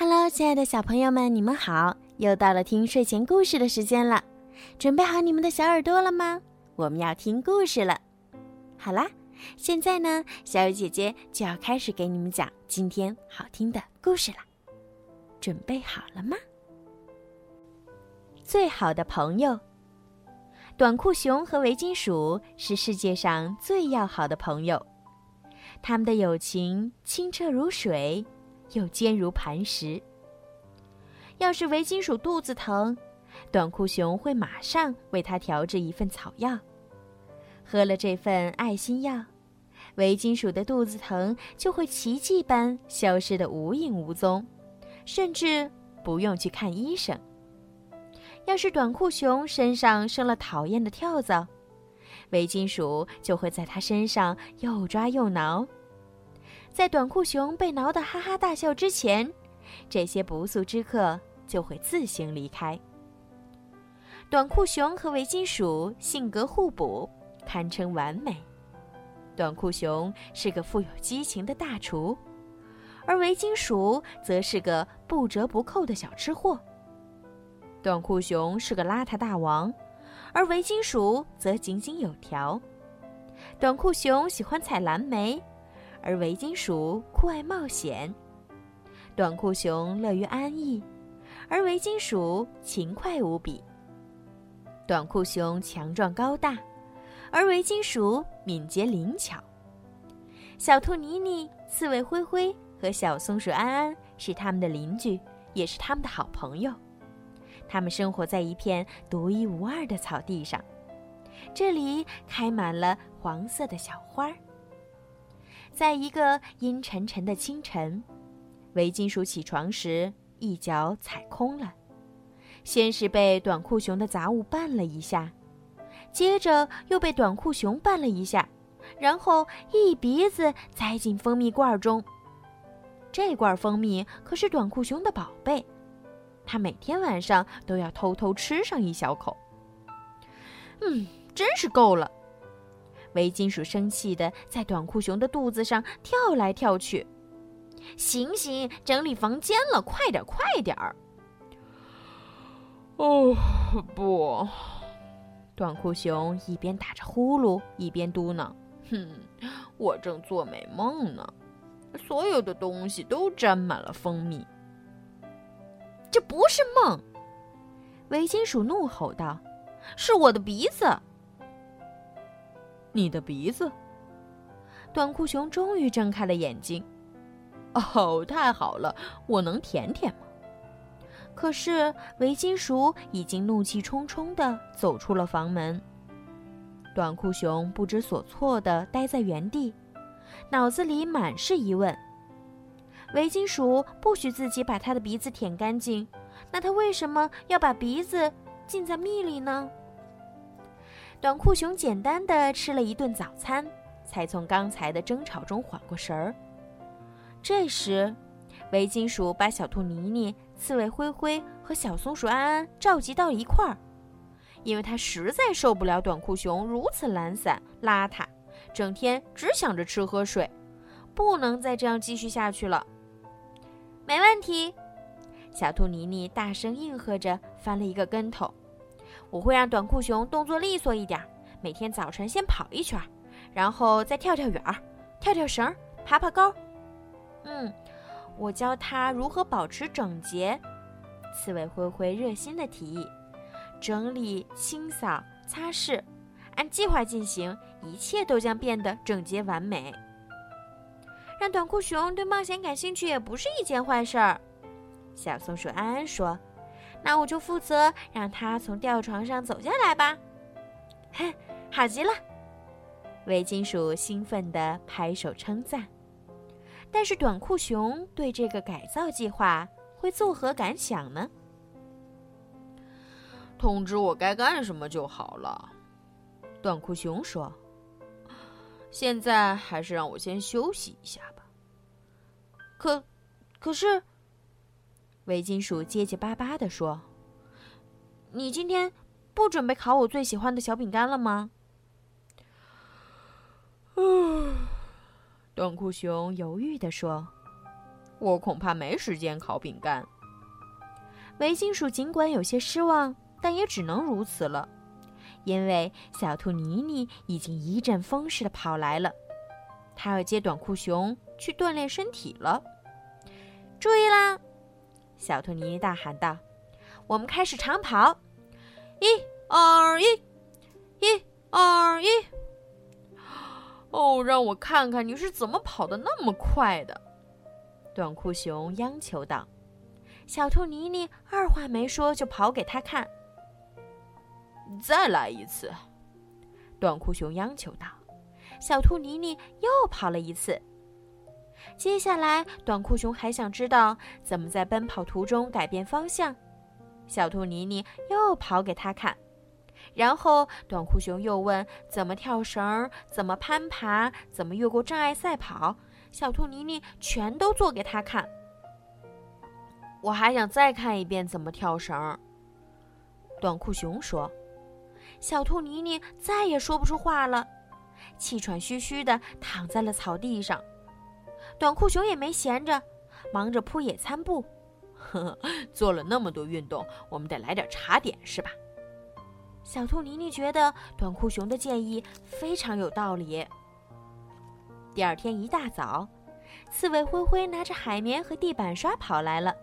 Hello，亲爱的小朋友们，你们好！又到了听睡前故事的时间了，准备好你们的小耳朵了吗？我们要听故事了。好啦，现在呢，小雨姐姐就要开始给你们讲今天好听的故事了。准备好了吗？最好的朋友，短裤熊和围巾鼠是世界上最要好的朋友，他们的友情清澈如水。又坚如磐石。要是围巾鼠肚子疼，短裤熊会马上为它调制一份草药。喝了这份爱心药，围巾鼠的肚子疼就会奇迹般消失得无影无踪，甚至不用去看医生。要是短裤熊身上生了讨厌的跳蚤，围巾鼠就会在它身上又抓又挠。在短裤熊被挠得哈哈大笑之前，这些不速之客就会自行离开。短裤熊和围巾鼠性格互补，堪称完美。短裤熊是个富有激情的大厨，而围巾鼠则是个不折不扣的小吃货。短裤熊是个邋遢大王，而围巾鼠则井井有条。短裤熊喜欢采蓝莓。而围巾鼠酷爱冒险，短裤熊乐于安逸，而围巾鼠勤快无比。短裤熊强壮高大，而围巾鼠敏捷灵巧。小兔妮妮、刺猬灰灰和小松鼠安安是他们的邻居，也是他们的好朋友。他们生活在一片独一无二的草地上，这里开满了黄色的小花儿。在一个阴沉沉的清晨，围巾鼠起床时一脚踩空了，先是被短裤熊的杂物绊了一下，接着又被短裤熊绊了一下，然后一鼻子栽进蜂蜜罐中。这罐蜂蜜可是短裤熊的宝贝，他每天晚上都要偷偷吃上一小口。嗯，真是够了。围巾鼠生气的在短裤熊的肚子上跳来跳去，醒醒，整理房间了，快点，快点儿！哦，不！短裤熊一边打着呼噜，一边嘟囔：“哼，我正做美梦呢，所有的东西都沾满了蜂蜜。这不是梦！”围巾鼠怒吼道：“是我的鼻子！”你的鼻子，短裤熊终于睁开了眼睛。哦，太好了，我能舔舔吗？可是围巾鼠已经怒气冲冲地走出了房门。短裤熊不知所措地待在原地，脑子里满是疑问：围巾鼠不许自己把它的鼻子舔干净，那它为什么要把鼻子浸在蜜里呢？短裤熊简单的吃了一顿早餐，才从刚才的争吵中缓过神儿。这时，围巾鼠把小兔妮妮、刺猬灰灰和小松鼠安安召集到一块儿，因为他实在受不了短裤熊如此懒散邋遢，整天只想着吃喝睡，不能再这样继续下去了。没问题，小兔妮妮大声应和着，翻了一个跟头。我会让短裤熊动作利索一点，每天早晨先跑一圈，然后再跳跳远儿、跳跳绳、爬爬高。嗯，我教他如何保持整洁。刺猬灰灰热心的提议：整理、清扫、擦拭，按计划进行，一切都将变得整洁完美。让短裤熊对冒险感兴趣也不是一件坏事儿。小松鼠安安说。那我就负责让他从吊床上走下来吧。哼，好极了！围巾鼠兴奋地拍手称赞。但是短裤熊对这个改造计划会作何感想呢？通知我该干什么就好了。短裤熊说：“现在还是让我先休息一下吧。”可，可是。维金鼠结结巴巴地说：“你今天不准备烤我最喜欢的小饼干了吗？”嗯，短裤熊犹豫地说：“我恐怕没时间烤饼干。维金鼠尽管有些失望，但也只能如此了，因为小兔妮妮已经一阵风似的跑来了，它要接短裤熊去锻炼身体了。注意啦！小兔妮妮大喊道：“我们开始长跑，一、二、一，一、二、一。”哦，让我看看你是怎么跑的那么快的！短裤熊央求道。小兔妮妮二话没说就跑给他看。再来一次，短裤熊央求道。小兔妮妮又跑了一次。接下来，短裤熊还想知道怎么在奔跑途中改变方向。小兔妮妮又跑给他看。然后，短裤熊又问怎么跳绳、怎么攀爬、怎么越过障碍赛跑。小兔妮妮全都做给他看。我还想再看一遍怎么跳绳。短裤熊说：“小兔妮妮再也说不出话了，气喘吁吁地躺在了草地上。短裤熊也没闲着，忙着铺野餐布。呵呵，做了那么多运动，我们得来点茶点，是吧？”小兔妮妮觉得短裤熊的建议非常有道理。第二天一大早，刺猬灰灰拿着海绵和地板刷跑来了。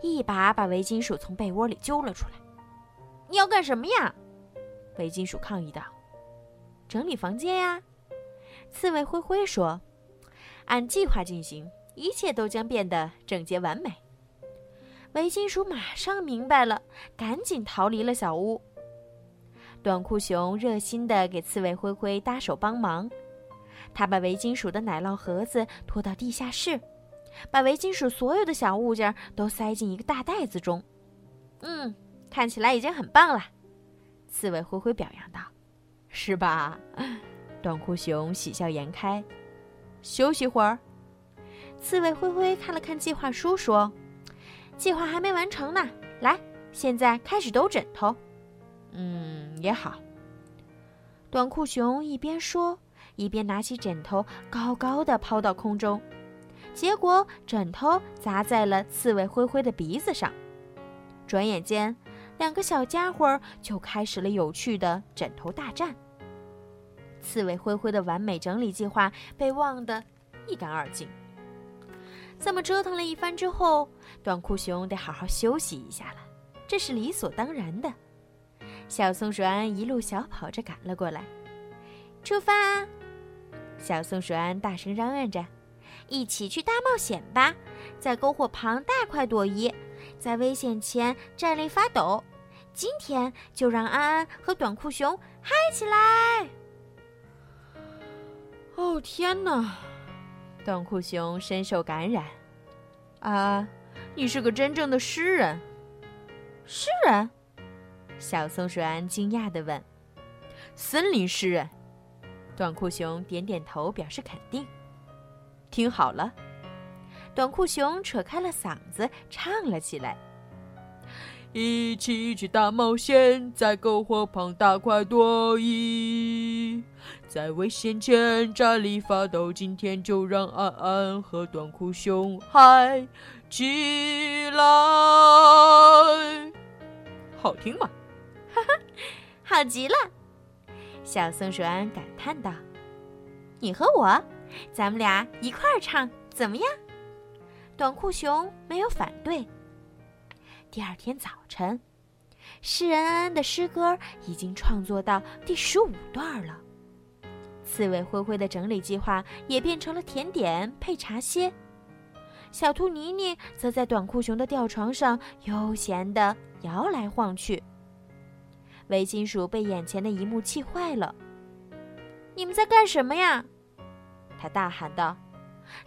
一把把围巾鼠从被窝里揪了出来。你要干什么呀？围巾鼠抗议道。整理房间呀。刺猬灰灰说：“按计划进行，一切都将变得整洁完美。”围巾鼠马上明白了，赶紧逃离了小屋。短裤熊热心地给刺猬灰灰搭手帮忙，他把围巾鼠的奶酪盒子拖到地下室。把围巾鼠所有的小物件都塞进一个大袋子中，嗯，看起来已经很棒了。刺猬灰灰表扬道：“是吧？” 短裤熊喜笑颜开。休息会儿。刺猬灰灰看了看计划书，说：“计划还没完成呢。来，现在开始抖枕头。”嗯，也好。短裤熊一边说，一边拿起枕头，高高的抛到空中。结果枕头砸在了刺猬灰灰的鼻子上，转眼间，两个小家伙就开始了有趣的枕头大战。刺猬灰灰的完美整理计划被忘得一干二净。这么折腾了一番之后，短裤熊得好好休息一下了，这是理所当然的。小松鼠安一路小跑着赶了过来，出发！小松鼠安大声嚷嚷着。一起去大冒险吧，在篝火旁大快朵颐，在危险前站立发抖。今天就让安安和短裤熊嗨起来！哦天哪，短裤熊深受感染。啊，你是个真正的诗人？诗人？小松鼠安惊讶地问。森林诗人？短裤熊点点头表示肯定。听好了，短裤熊扯开了嗓子唱了起来：“一起去大冒险，在篝火旁大快朵颐，在危险前站立发抖。今天就让安安和短裤熊嗨起来，好听吗？哈哈，好极了！”小松鼠安感叹道：“你和我。”咱们俩一块儿唱怎么样？短裤熊没有反对。第二天早晨，诗人安安的诗歌已经创作到第十五段了。刺猬灰灰的整理计划也变成了甜点配茶歇。小兔妮妮则在短裤熊的吊床上悠闲地摇来晃去。围巾鼠被眼前的一幕气坏了：“你们在干什么呀？”他大喊道：“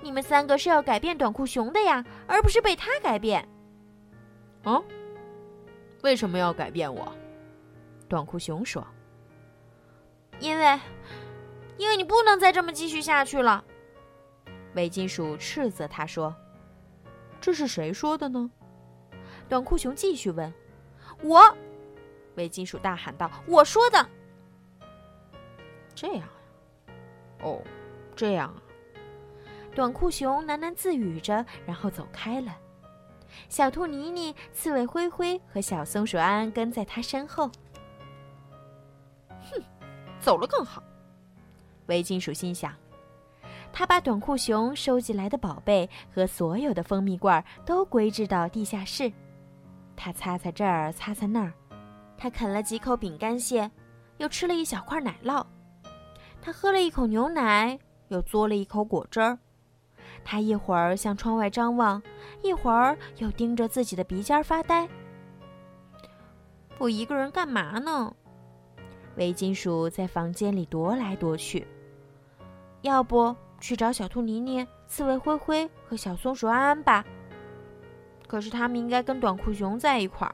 你们三个是要改变短裤熊的呀，而不是被他改变。”“哦，为什么要改变我？”短裤熊说：“因为，因为你不能再这么继续下去了。”伪金属斥责他说：“这是谁说的呢？”短裤熊继续问：“我。”伪金属大喊道：“我说的。”这样呀？哦。这样啊，短裤熊喃喃自语着，然后走开了。小兔妮妮、刺猬灰灰和小松鼠安安跟在他身后。哼，走了更好。维金鼠心想。他把短裤熊收集来的宝贝和所有的蜂蜜罐都归置到地下室。他擦擦这儿，擦擦那儿。他啃了几口饼干屑，又吃了一小块奶酪。他喝了一口牛奶，又嘬了一口果汁儿。他一会儿向窗外张望，一会儿又盯着自己的鼻尖发呆。我一个人干嘛呢？围巾鼠在房间里踱来踱去。要不去找小兔妮妮、刺猬灰灰和小松鼠安安吧？可是他们应该跟短裤熊在一块儿，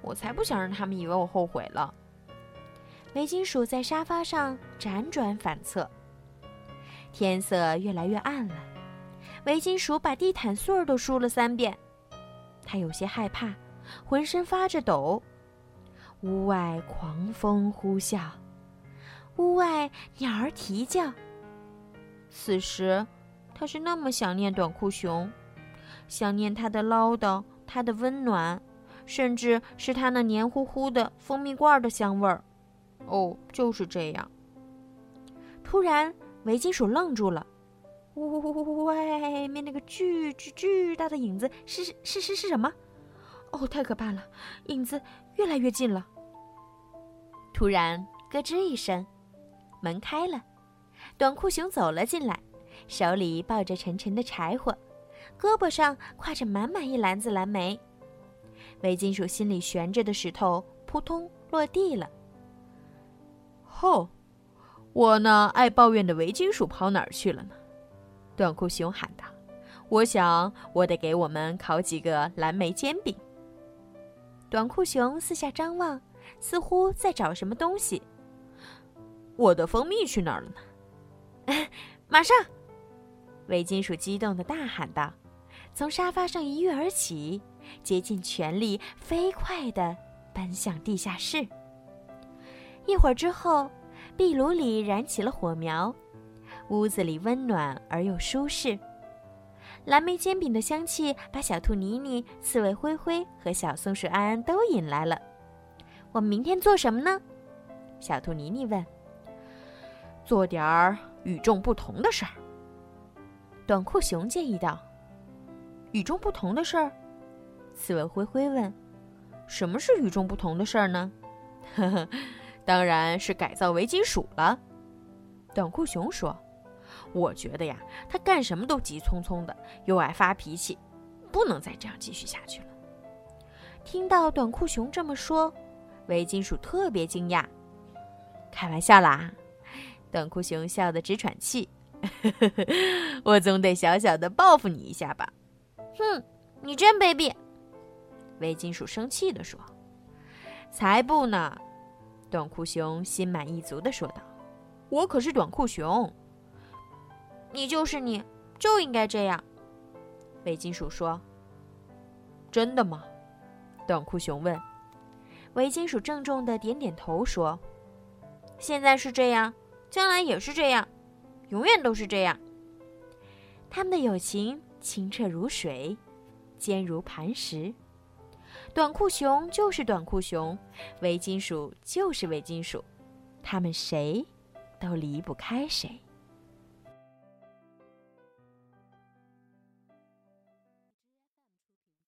我才不想让他们以为我后悔了。围巾鼠在沙发上辗转反侧。天色越来越暗了。围巾鼠把地毯穗儿都梳了三遍，他有些害怕，浑身发着抖。屋外狂风呼啸，屋外鸟儿啼叫。此时，他是那么想念短裤熊，想念他的唠叨，他的温暖，甚至是他那黏糊糊的蜂蜜罐的香味儿。哦，就是这样。突然，围巾鼠愣住了。外面那个巨巨巨大的影子是是是是什么？哦，太可怕了！影子越来越近了。突然，咯吱一声，门开了，短裤熊走了进来，手里抱着沉沉的柴火，胳膊上挎着满满一篮子蓝莓。围巾鼠心里悬着的石头扑通落地了。吼！我那爱抱怨的围巾鼠跑哪儿去了呢？短裤熊喊道：“我想，我得给我们烤几个蓝莓煎饼。”短裤熊四下张望，似乎在找什么东西。我的蜂蜜去哪儿了呢？马上！围巾鼠激动的大喊道，从沙发上一跃而起，竭尽全力，飞快的奔向地下室。一会儿之后，壁炉里燃起了火苗。屋子里温暖而又舒适，蓝莓煎饼的香气把小兔妮妮、刺猬灰灰和小松鼠安安都引来了。我们明天做什么呢？小兔妮妮问。做点儿与众不同的事儿。短裤熊建议道。与众不同的事儿？刺猬灰灰问。什么是与众不同的事儿呢？呵呵，当然是改造围巾鼠了。短裤熊说。我觉得呀，他干什么都急匆匆的，又爱发脾气，不能再这样继续下去了。听到短裤熊这么说，围巾鼠特别惊讶。开玩笑啦，短裤熊笑得直喘气。我总得小小的报复你一下吧？哼，你真卑鄙！围巾鼠生气地说。才不呢！短裤熊心满意足地说道。我可是短裤熊。你就是你，就应该这样。围巾鼠说：“真的吗？”短裤熊问。维金鼠郑重的点点头说：“现在是这样，将来也是这样，永远都是这样。”他们的友情清澈如水，坚如磐石。短裤熊就是短裤熊，维金鼠就是维金鼠，他们谁都离不开谁。